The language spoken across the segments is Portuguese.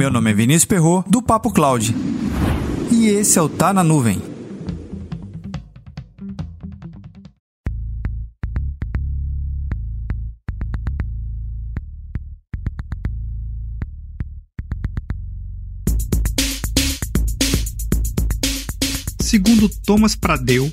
Meu nome é Vinícius Perro do Papo Cloud. E esse é o Tá na Nuvem. Segundo Thomas Pradeu,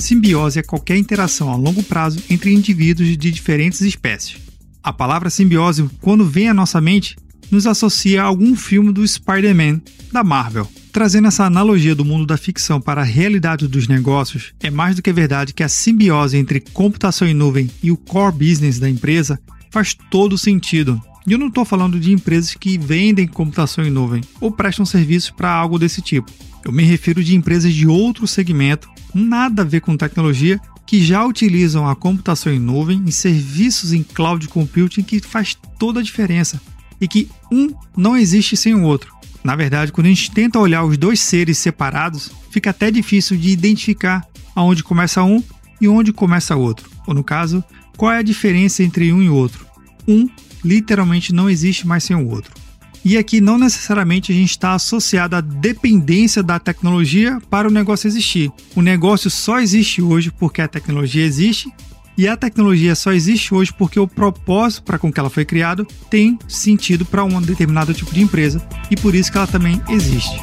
simbiose é qualquer interação a longo prazo entre indivíduos de diferentes espécies. A palavra simbiose, quando vem à nossa mente, nos associa a algum filme do Spider-Man da Marvel. Trazendo essa analogia do mundo da ficção para a realidade dos negócios, é mais do que verdade que a simbiose entre computação em nuvem e o core business da empresa faz todo sentido. E eu não estou falando de empresas que vendem computação em nuvem ou prestam serviços para algo desse tipo. Eu me refiro de empresas de outro segmento, nada a ver com tecnologia, que já utilizam a computação em nuvem em serviços em cloud computing que faz toda a diferença e que um não existe sem o outro. Na verdade, quando a gente tenta olhar os dois seres separados, fica até difícil de identificar aonde começa um e onde começa outro. Ou no caso, qual é a diferença entre um e outro. Um literalmente não existe mais sem o outro. E aqui não necessariamente a gente está associado à dependência da tecnologia para o negócio existir. O negócio só existe hoje porque a tecnologia existe e a tecnologia só existe hoje porque o propósito para com que ela foi criada tem sentido para um determinado tipo de empresa e por isso que ela também existe.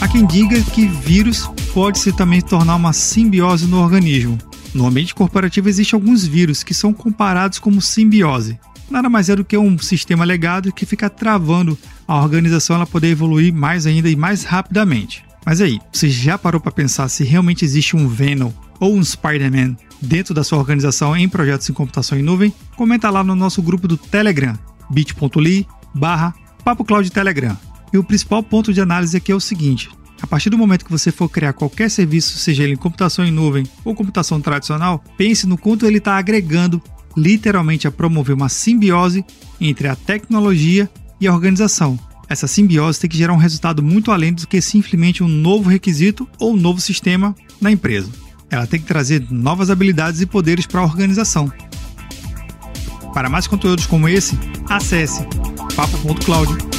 Há quem diga que vírus pode se também tornar uma simbiose no organismo. No ambiente corporativo existem alguns vírus que são comparados como simbiose, nada mais é do que um sistema legado que fica travando a organização ela poder evoluir mais ainda e mais rapidamente. Mas aí, você já parou para pensar se realmente existe um Venom ou um Spider-Man dentro da sua organização em projetos em computação em nuvem? Comenta lá no nosso grupo do Telegram, bit.ly barra Telegram. E o principal ponto de análise aqui é o seguinte: a partir do momento que você for criar qualquer serviço, seja ele em computação em nuvem ou computação tradicional, pense no quanto ele está agregando literalmente a promover uma simbiose entre a tecnologia e a organização. Essa simbiose tem que gerar um resultado muito além do que simplesmente um novo requisito ou um novo sistema na empresa. Ela tem que trazer novas habilidades e poderes para a organização. Para mais conteúdos como esse, acesse papo.cloud